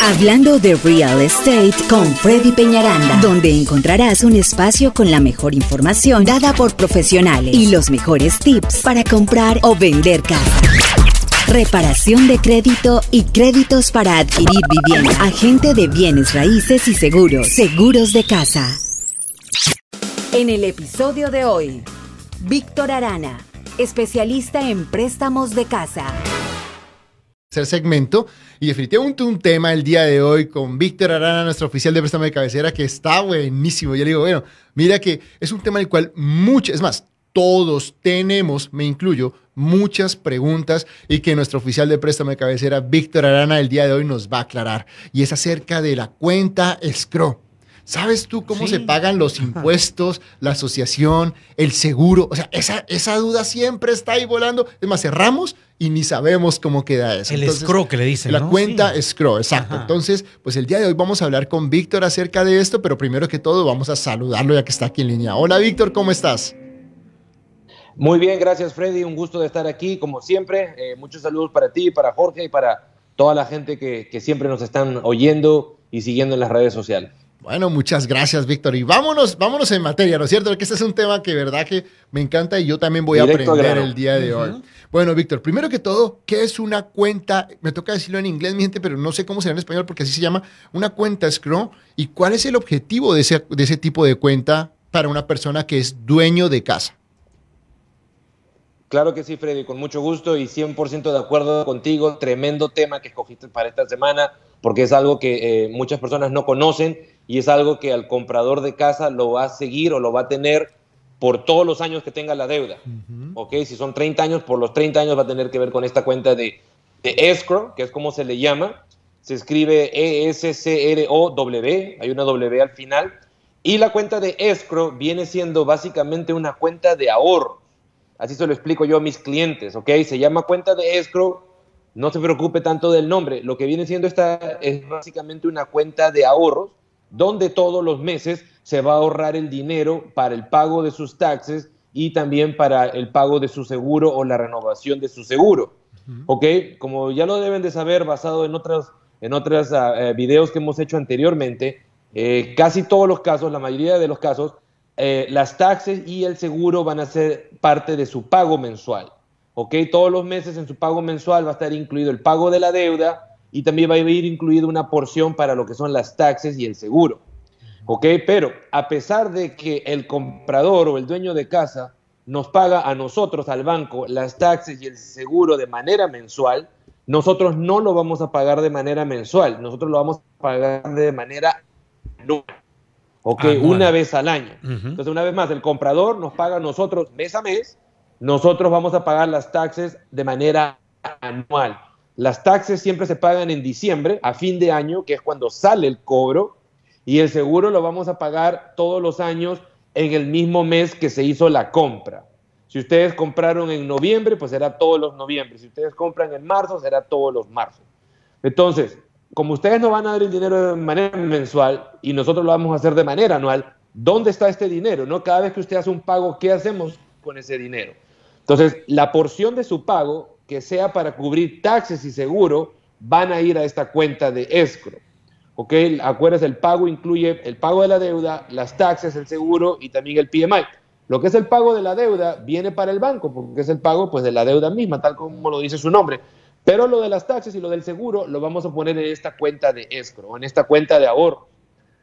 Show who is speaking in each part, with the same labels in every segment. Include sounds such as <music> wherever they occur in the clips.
Speaker 1: Hablando de real estate con Freddy Peñaranda, donde encontrarás un espacio con la mejor información dada por profesionales y los mejores tips para comprar o vender casa. Reparación de crédito y créditos para adquirir vivienda. Agente de bienes raíces y seguros. Seguros de casa. En el episodio de hoy, Víctor Arana, especialista en préstamos de casa
Speaker 2: segmento y definitivamente un tema el día de hoy con Víctor Arana, nuestro oficial de préstamo de cabecera, que está buenísimo. Yo le digo, bueno, mira que es un tema en el cual muchas, es más, todos tenemos, me incluyo, muchas preguntas y que nuestro oficial de préstamo de cabecera, Víctor Arana, el día de hoy nos va a aclarar. Y es acerca de la cuenta escrow. ¿Sabes tú cómo se pagan los impuestos, la asociación, el seguro? O sea, esa, esa duda siempre está ahí volando. Es más, cerramos y ni sabemos cómo queda eso.
Speaker 3: El escro que le dicen.
Speaker 2: La cuenta escro, exacto. Entonces, pues el día de hoy vamos a hablar con Víctor acerca de esto, pero primero que todo vamos a saludarlo ya que está aquí en línea. Hola Víctor, ¿cómo estás?
Speaker 4: Muy bien, gracias Freddy, un gusto de estar aquí como siempre. Eh, muchos saludos para ti, para Jorge y para toda la gente que, que siempre nos están oyendo y siguiendo en las redes sociales.
Speaker 2: Bueno, muchas gracias, Víctor. Y vámonos, vámonos en materia, ¿no es cierto? Porque este es un tema que verdad que me encanta y yo también voy a aprender el día de hoy. Bueno, Víctor, primero que todo, ¿qué es una cuenta? Me toca decirlo en inglés, mi gente, pero no sé cómo será en español porque así se llama, una cuenta escrow. ¿Y cuál es el objetivo de ese, de ese tipo de cuenta para una persona que es dueño de casa?
Speaker 4: Claro que sí, Freddy, con mucho gusto y 100% de acuerdo contigo. Tremendo tema que escogiste para esta semana porque es algo que eh, muchas personas no conocen y es algo que al comprador de casa lo va a seguir o lo va a tener por todos los años que tenga la deuda. ¿Ok? Si son 30 años, por los 30 años va a tener que ver con esta cuenta de, de escrow, que es como se le llama. Se escribe E-S-C-R-O-W, hay una W al final. Y la cuenta de escrow viene siendo básicamente una cuenta de ahorro. Así se lo explico yo a mis clientes, ¿ok? Se llama cuenta de escrow no se preocupe tanto del nombre. Lo que viene siendo esta es básicamente una cuenta de ahorros donde todos los meses se va a ahorrar el dinero para el pago de sus taxes y también para el pago de su seguro o la renovación de su seguro. ¿Ok? Como ya lo deben de saber, basado en otros en otros ah, eh, videos que hemos hecho anteriormente, eh, casi todos los casos, la mayoría de los casos, eh, las taxes y el seguro van a ser parte de su pago mensual. ¿ok? Todos los meses en su pago mensual va a estar incluido el pago de la deuda y también va a ir incluido una porción para lo que son las taxes y el seguro, ¿ok? Pero a pesar de que el comprador o el dueño de casa nos paga a nosotros, al banco, las taxes y el seguro de manera mensual, nosotros no lo vamos a pagar de manera mensual, nosotros lo vamos a pagar de manera anual. ¿ok? Una vez al año. Entonces, una vez más, el comprador nos paga a nosotros mes a mes nosotros vamos a pagar las taxes de manera anual. Las taxes siempre se pagan en diciembre, a fin de año, que es cuando sale el cobro, y el seguro lo vamos a pagar todos los años en el mismo mes que se hizo la compra. Si ustedes compraron en noviembre, pues será todos los noviembre. Si ustedes compran en marzo, será todos los marzos. Entonces, como ustedes nos van a dar el dinero de manera mensual y nosotros lo vamos a hacer de manera anual, ¿dónde está este dinero? ¿No? Cada vez que usted hace un pago, ¿qué hacemos con ese dinero? Entonces, la porción de su pago que sea para cubrir taxes y seguro van a ir a esta cuenta de escrow. ¿Ok? Acuérdense, el pago incluye el pago de la deuda, las taxes, el seguro y también el PMI. Lo que es el pago de la deuda viene para el banco, porque es el pago pues, de la deuda misma, tal como lo dice su nombre. Pero lo de las taxes y lo del seguro lo vamos a poner en esta cuenta de escrow, en esta cuenta de ahorro.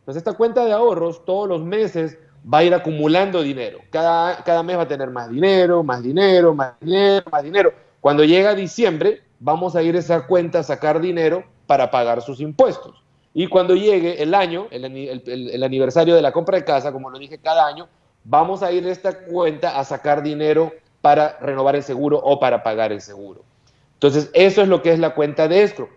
Speaker 4: Entonces, esta cuenta de ahorros todos los meses va a ir acumulando dinero. Cada, cada mes va a tener más dinero, más dinero, más dinero, más dinero. Cuando llega diciembre, vamos a ir a esa cuenta a sacar dinero para pagar sus impuestos. Y cuando llegue el año, el, aniversario de la compra de casa, como lo dije cada año, vamos a ir a esta cuenta a sacar dinero para renovar el seguro o para pagar el seguro. Entonces, eso es lo que es la cuenta de escrow.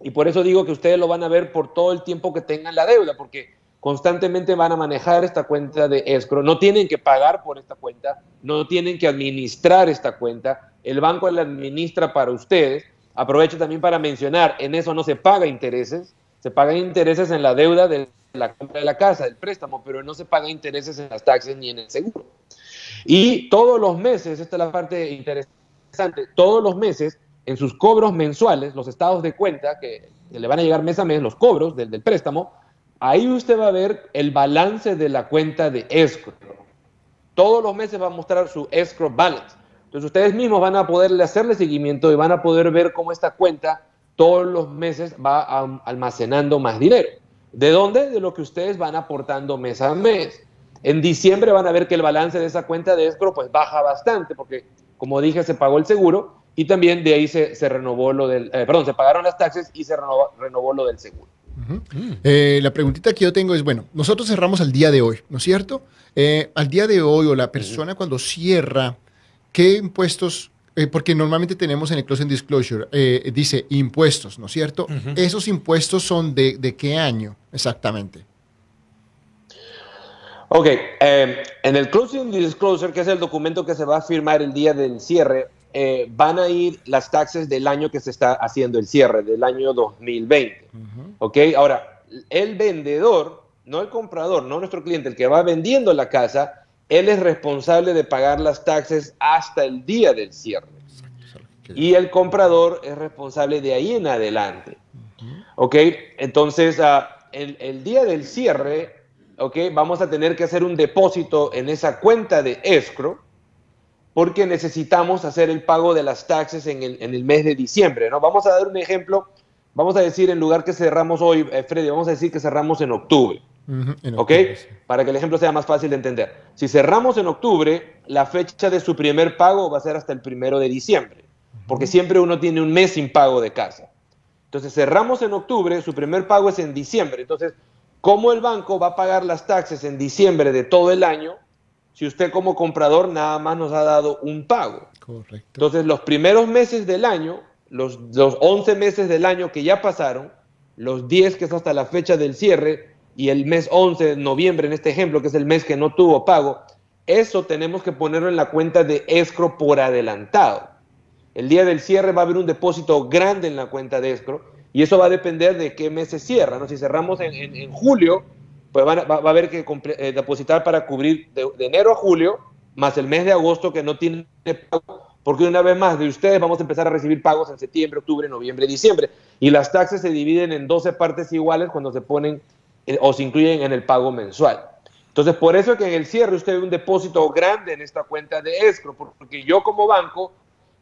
Speaker 4: Y por eso digo que ustedes lo van a ver por todo el tiempo que tengan la deuda, porque constantemente van a manejar esta cuenta de escrow, no tienen que pagar por esta cuenta, no tienen que administrar esta cuenta, el banco la administra para ustedes. Aprovecho también para mencionar, en eso no se paga intereses, se pagan intereses en la deuda de la compra de la casa, del préstamo, pero no se pagan intereses en las taxes ni en el seguro. Y todos los meses, esta es la parte interesante, todos los meses en sus cobros mensuales, los estados de cuenta que le van a llegar mes a mes, los cobros del, del préstamo, ahí usted va a ver el balance de la cuenta de escrow. Todos los meses va a mostrar su escrow balance. Entonces ustedes mismos van a poderle hacerle seguimiento y van a poder ver cómo esta cuenta todos los meses va almacenando más dinero. ¿De dónde? De lo que ustedes van aportando mes a mes. En diciembre van a ver que el balance de esa cuenta de escrow pues baja bastante porque, como dije, se pagó el seguro y también de ahí se, renovó lo del, eh, perdón, se pagaron las taxes y se renovó, lo del seguro.
Speaker 2: Eh, la preguntita que yo tengo es, bueno, nosotros cerramos al día de hoy, ¿no es cierto? Eh, al día de hoy o la persona cuando cierra, ¿qué impuestos porque normalmente tenemos en el Closing Disclosure, dice impuestos, ¿no es cierto? ¿Esos impuestos son de, de, qué año exactamente?
Speaker 4: Ok, en el Closing Disclosure, que es el documento que se va a firmar el día del cierre, eh, van a ir las taxes del año que se está haciendo el cierre, del año 2020. ¿Ok? Ahora, el vendedor, no el comprador, no nuestro cliente, el que va vendiendo la casa, él es responsable de pagar las taxes hasta el día del cierre. Y el comprador es responsable de ahí en adelante. ¿Ok? Entonces, ah, el, el, día del cierre, ¿ok? Vamos a tener que hacer un depósito en esa cuenta de escrow porque necesitamos hacer el pago de las taxes en el, mes de diciembre. ¿no? Vamos a dar un ejemplo, vamos a decir en lugar que cerramos hoy, eh, Freddy, vamos a decir que cerramos en octubre. ¿Ok? Para que el ejemplo sea más fácil de entender. Si cerramos en octubre, la fecha de su primer pago va a ser hasta el primero de diciembre, porque siempre uno tiene un mes sin pago de casa. Entonces cerramos en octubre, su primer pago es en diciembre. Entonces, ¿cómo el banco va a pagar las taxes en diciembre de todo el año? Si usted como comprador nada más nos ha dado un pago. Correcto. Entonces, los primeros meses del año, los, los 11 meses del año que ya pasaron, los 10 que es hasta la fecha del cierre y el mes 11 de noviembre, en este ejemplo, que es el mes que no tuvo pago, eso tenemos que ponerlo en la cuenta de escro por adelantado. El día del cierre va a haber un depósito grande en la cuenta de escro y eso va a depender de qué mes se cierra. ¿no? Si cerramos en, en julio, pues va, a haber que eh, depositar para cubrir de, enero a julio, más el mes de agosto que no tiene pago, porque una vez más de ustedes vamos a empezar a recibir pagos en septiembre, octubre, noviembre, diciembre. Y las taxas se dividen en 12 partes iguales cuando se ponen eh, o se incluyen en el pago mensual. Entonces, por eso es que en el cierre usted ve un depósito grande en esta cuenta de escro, porque yo como banco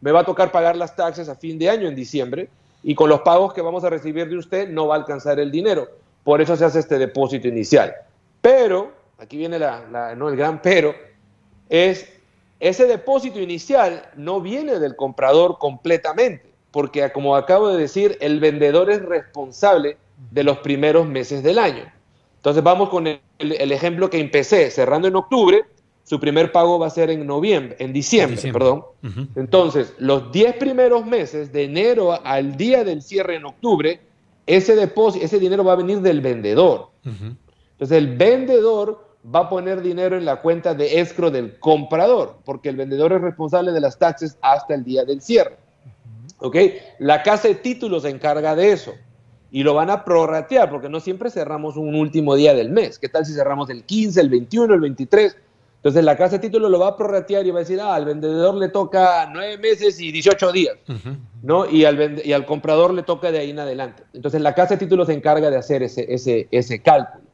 Speaker 4: me va a tocar pagar las taxas a fin de año en diciembre y con los pagos que vamos a recibir de usted no va a alcanzar el dinero. Por eso se hace este depósito inicial. Pero, aquí viene la, no, el gran pero, es ese depósito inicial no viene del comprador completamente, porque como acabo de decir, el vendedor es responsable de los primeros meses del año. Entonces vamos con el, ejemplo que empecé, cerrando en octubre, su primer pago va a ser en noviembre, en diciembre, perdón. Entonces, los 10 primeros meses, de enero al día del cierre en octubre, ese depósito, ese dinero va a venir del vendedor. Entonces el vendedor va a poner dinero en la cuenta de escro del comprador, porque el vendedor es responsable de las taxes hasta el día del cierre. ¿Ok? La casa de títulos se encarga de eso y lo van a prorratear, porque no siempre cerramos un último día del mes. ¿Qué tal si cerramos el 15, el 21, el 23? Entonces la casa de título lo va a prorratear y va a decir, ah, al vendedor le toca nueve meses y 18 días, ¿no? Y al, y al comprador le toca de ahí en adelante. Entonces la casa de título se encarga de hacer ese, ese, ese cálculo.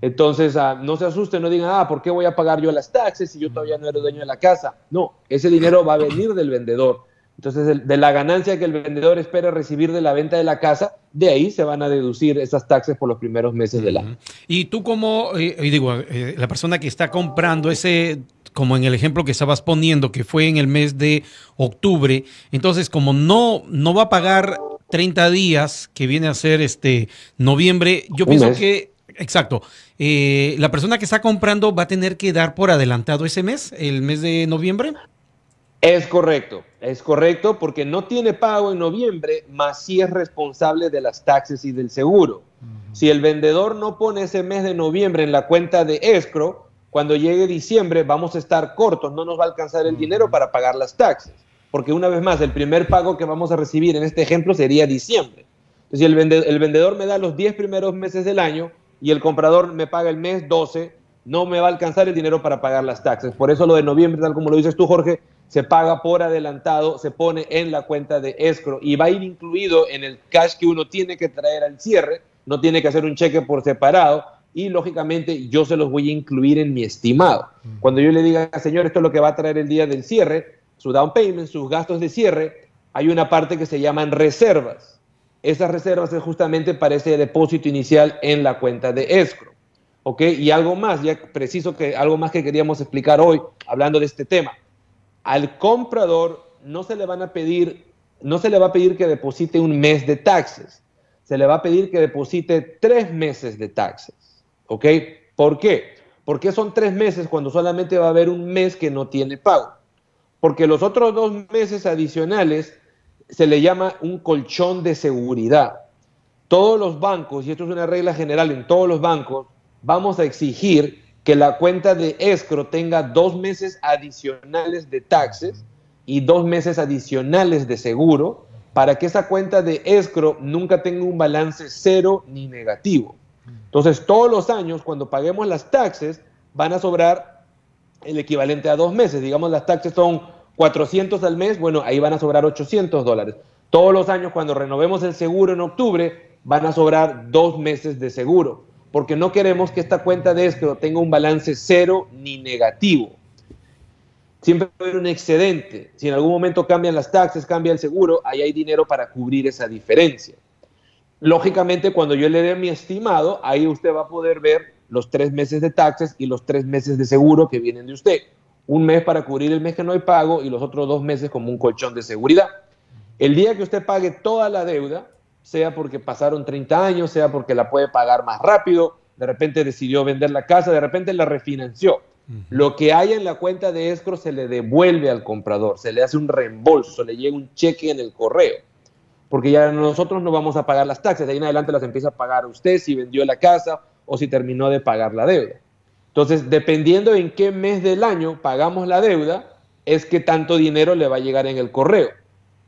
Speaker 4: Entonces, ah, no se asusten, no digan, ah, ¿por qué voy a pagar yo las taxes si yo todavía no era dueño de la casa? No, ese dinero va a venir del vendedor. Entonces, de la ganancia que el vendedor espera recibir de la venta de la casa, de ahí se van a deducir esas taxes por los primeros meses del año.
Speaker 3: Y tú como, eh, digo, eh, la persona que está comprando ese, como en el ejemplo que estabas poniendo, que fue en el mes de octubre, entonces como no, no va a pagar 30 días, que viene a ser este noviembre, yo pienso que, exacto, eh, la persona que está comprando va a tener que dar por adelantado ese mes, el mes de noviembre.
Speaker 4: Es correcto, es correcto porque no tiene pago en noviembre, más sí es responsable de las taxes y del seguro. Si el vendedor no pone ese mes de noviembre en la cuenta de escro, cuando llegue diciembre vamos a estar cortos, no nos va a alcanzar el dinero para pagar las taxes. Porque una vez más, el primer pago que vamos a recibir en este ejemplo sería diciembre. Entonces, si el, el vendedor me da los 10 primeros meses del año y el comprador me paga el mes 12, no me va a alcanzar el dinero para pagar las taxes. Por eso lo de noviembre, tal como lo dices tú, Jorge, se paga por adelantado, se pone en la cuenta de escro y va a ir incluido en el cash que uno tiene que traer al cierre, no tiene que hacer un cheque por separado y lógicamente yo se los voy a incluir en mi estimado. Cuando yo le diga, señor, esto es lo que va a traer el día del cierre, su down payment, sus gastos de cierre, hay una parte que se llaman reservas. Esas reservas es justamente para ese depósito inicial en la cuenta de escro. ¿Ok? Y algo más, ya preciso que algo más que queríamos explicar hoy, hablando de este tema al comprador no se le van a pedir, no se le va a pedir que deposite un mes de taxes, se le va a pedir que deposite tres meses de taxes. ¿Ok? ¿Por qué? Porque son tres meses cuando solamente va a haber un mes que no tiene pago. Porque los otros dos meses adicionales se le llama un colchón de seguridad. Todos los bancos, y esto es una regla general en todos los bancos, vamos a exigir que la cuenta de escro tenga dos meses adicionales de taxes y dos meses adicionales de seguro para que esa cuenta de escro nunca tenga un balance cero ni negativo. Entonces, todos los años, cuando paguemos las taxes, van a sobrar el equivalente a dos meses. Digamos, las taxes son 400 al mes, bueno, ahí van a sobrar 800 dólares. Todos los años, cuando renovemos el seguro en octubre, van a sobrar dos meses de seguro porque no queremos que esta cuenta de escro tenga un balance cero ni negativo. Siempre va a haber un excedente. Si en algún momento cambian las taxes, cambia el seguro, ahí hay dinero para cubrir esa diferencia. Lógicamente, cuando yo le dé mi estimado, ahí usted va a poder ver los tres meses de taxes y los tres meses de seguro que vienen de usted. Un mes para cubrir el mes que no hay pago y los otros dos meses como un colchón de seguridad. El día que usted pague toda la deuda, sea porque pasaron 30 años, sea porque la puede pagar más rápido, de repente decidió vender la casa, de repente la refinanció. Lo que hay en la cuenta de escro se le devuelve al comprador, se le hace un reembolso, le llega un cheque en el correo, porque ya nosotros no vamos a pagar las taxas, de ahí en adelante las empieza a pagar usted si vendió la casa o si terminó de pagar la deuda. Entonces, dependiendo en qué mes del año pagamos la deuda, es que tanto dinero le va a llegar en el correo.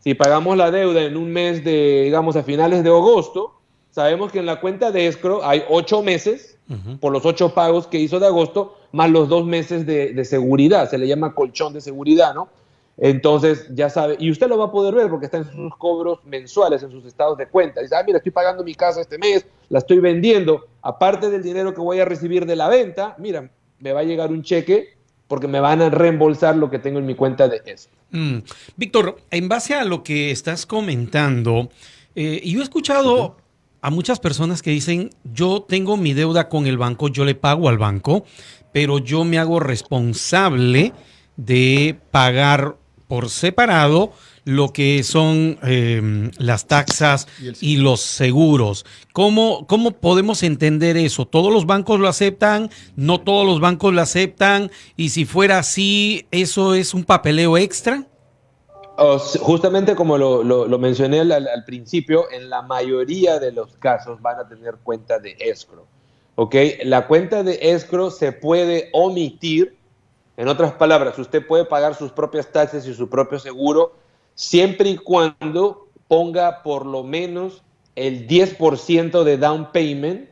Speaker 4: Si pagamos la deuda en un mes de, digamos, a finales de agosto, sabemos que en la cuenta de escro hay ocho meses por los ocho pagos que hizo de agosto, más los dos meses de, seguridad, se le llama colchón de seguridad, ¿no? Entonces, ya sabe, y usted lo va a poder ver porque está en sus cobros mensuales, en sus estados de cuenta. Dice, ah, mira, estoy pagando mi casa este mes, la estoy vendiendo, aparte del dinero que voy a recibir de la venta, mira, me va a llegar un cheque porque me van a reembolsar lo que tengo en mi cuenta de eso.
Speaker 3: Mm. Víctor, en base a lo que estás comentando, eh, yo he escuchado a muchas personas que dicen, yo tengo mi deuda con el banco, yo le pago al banco, pero yo me hago responsable de pagar por separado lo que son em, las taxas y, los seguros. ¿Cómo, ¿Cómo podemos entender eso? ¿Todos los bancos lo aceptan? ¿No todos los bancos lo aceptan? Y si fuera así, ¿eso es un papeleo extra?
Speaker 4: justamente como lo, mencioné al, principio, en la mayoría de los casos van a tener cuenta de escro. ¿Ok? La cuenta de escro se puede omitir. En otras palabras, usted puede pagar sus propias taxas y su propio seguro siempre y cuando ponga por lo menos el 10% de down payment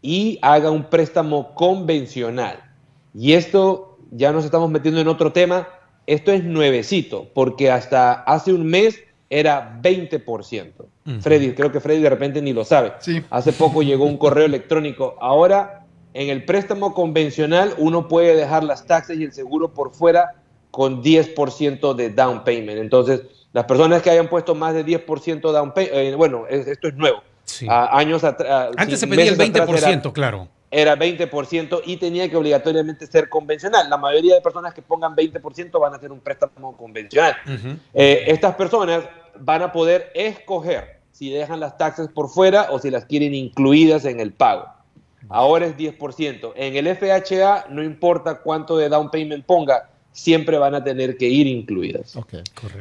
Speaker 4: y haga un préstamo convencional. Y esto ya nos estamos metiendo en otro tema, esto es nuevecito, porque hasta hace un mes era 20%. Freddy, creo que Freddy de repente ni lo sabe. Hace poco llegó un correo electrónico. Ahora, en el préstamo convencional, uno puede dejar las taxas y el seguro por fuera con 10% de down payment. Entonces, las personas que hayan puesto más de 10% down payment, eh, bueno, esto es nuevo. años atrás.
Speaker 3: Antes se pedía el 20%, claro.
Speaker 4: Era 20% y tenía que obligatoriamente ser convencional. La mayoría de personas que pongan 20% van a hacer un préstamo convencional. Eh, estas personas van a poder escoger si dejan las taxas por fuera o si las quieren incluidas en el pago. Ahora es 10%. En el FHA no importa cuánto de down payment ponga, siempre van a tener que ir incluidas.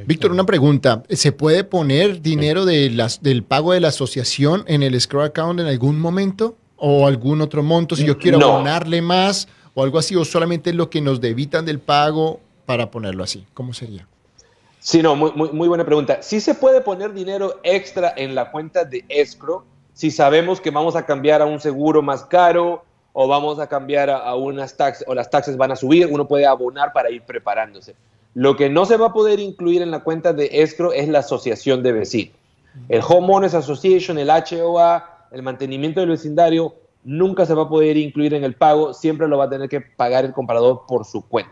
Speaker 2: Víctor, una pregunta. ¿Se puede poner dinero de las, del pago de la asociación en el escrow account en algún momento? ¿O algún otro monto? Si yo quiero abonarle más o algo así, o solamente lo que nos debitan del pago para ponerlo así. ¿Cómo sería?
Speaker 4: Sí, no, muy, muy, muy buena pregunta. Sí se puede poner dinero extra en la cuenta de escrow si sabemos que vamos a cambiar a un seguro más caro o vamos a cambiar a, unas taxas o las taxas van a subir, uno puede abonar para ir preparándose. Lo que no se va a poder incluir en la cuenta de escro es la asociación de vecinos. El Homeowners Association, el HOA, el mantenimiento del vecindario, nunca se va a poder incluir en el pago, siempre lo va a tener que pagar el comprador por su cuenta.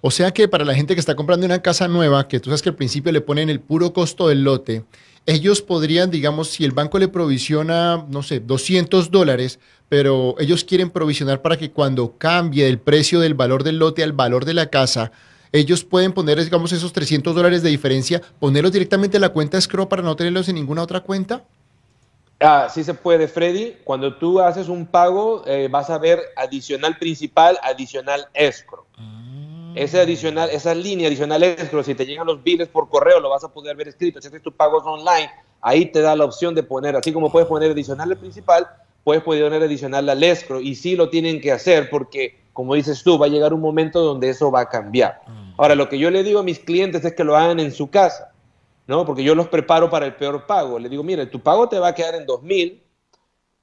Speaker 2: O sea que para la gente que está comprando una casa nueva, que tú sabes que al principio le ponen el puro costo del lote, ellos podrían, digamos, si el banco le provisiona, no sé, 200 dólares, pero ellos quieren provisionar para que cuando cambie el precio del valor del lote al valor de la casa, ellos pueden poner, digamos, esos 300 dólares de diferencia, ponerlos directamente en la cuenta escrow para no tenerlos en ninguna otra cuenta.
Speaker 4: Ah, sí se puede, Freddy. Cuando tú haces un pago, eh, vas a ver adicional principal, adicional escrow. Ese adicional, esa línea adicional escrow, si te llegan los biles por correo, lo vas a poder ver escrito. Si haces tus pagos online, ahí te da la opción de poner, así como puedes poner adicional al principal, puedes poner adicional al escrow. Y sí lo tienen que hacer porque, como dices tú, va a llegar un momento donde eso va a cambiar. Ahora, lo que yo le digo a mis clientes es que lo hagan en su casa. ¿no? Porque yo los preparo para el peor pago. Le digo, mire, tu pago te va a quedar en 2000,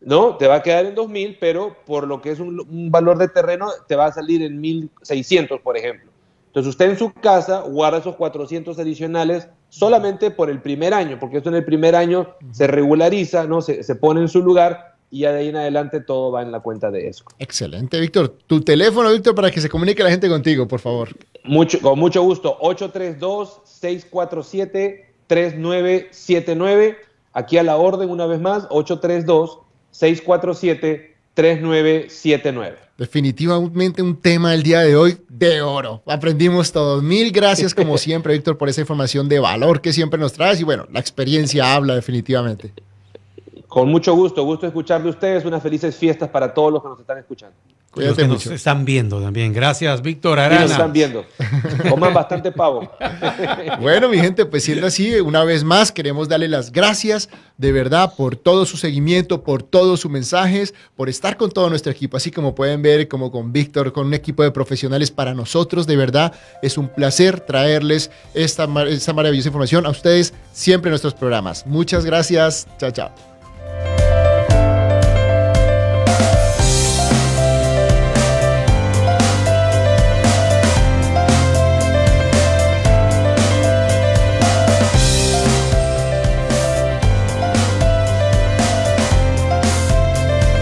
Speaker 4: ¿no? Te va a quedar en 2000, pero por lo que es un, valor de terreno, te va a salir en 1600, por ejemplo. Entonces usted en su casa guarda esos 400 adicionales solamente por el primer año, porque esto en el primer año se regulariza, ¿no? Se, se pone en su lugar y de ahí en adelante todo va en la cuenta de ESCO.
Speaker 2: Excelente, Víctor. Tu teléfono, Víctor, para que se comunique la gente contigo, por favor.
Speaker 4: Mucho, con mucho gusto. 832 647 3979. Aquí a la orden, una vez más, 832-647-3979.
Speaker 2: Definitivamente un tema del día de hoy de oro. Aprendimos todos. Mil gracias, como <laughs> siempre, Víctor, por esa información de valor que siempre nos traes. Y bueno, la experiencia habla definitivamente.
Speaker 4: Con mucho gusto, gusto escuchar de ustedes. Unas felices fiestas para todos los que nos están escuchando.
Speaker 3: Cuídate los que nos están viendo también. Gracias, Víctor Arana. Sí,
Speaker 4: nos están viendo. Coman bastante pavo. <laughs>
Speaker 2: bueno, mi gente, pues siendo así, una vez más queremos darle las gracias de verdad por todo su seguimiento, por todos sus mensajes, por estar con todo nuestro equipo. Así como pueden ver, como con Víctor, con un equipo de profesionales para nosotros, de verdad es un placer traerles esta, esta maravillosa información a ustedes siempre en nuestros programas. Muchas gracias. Chao, chao.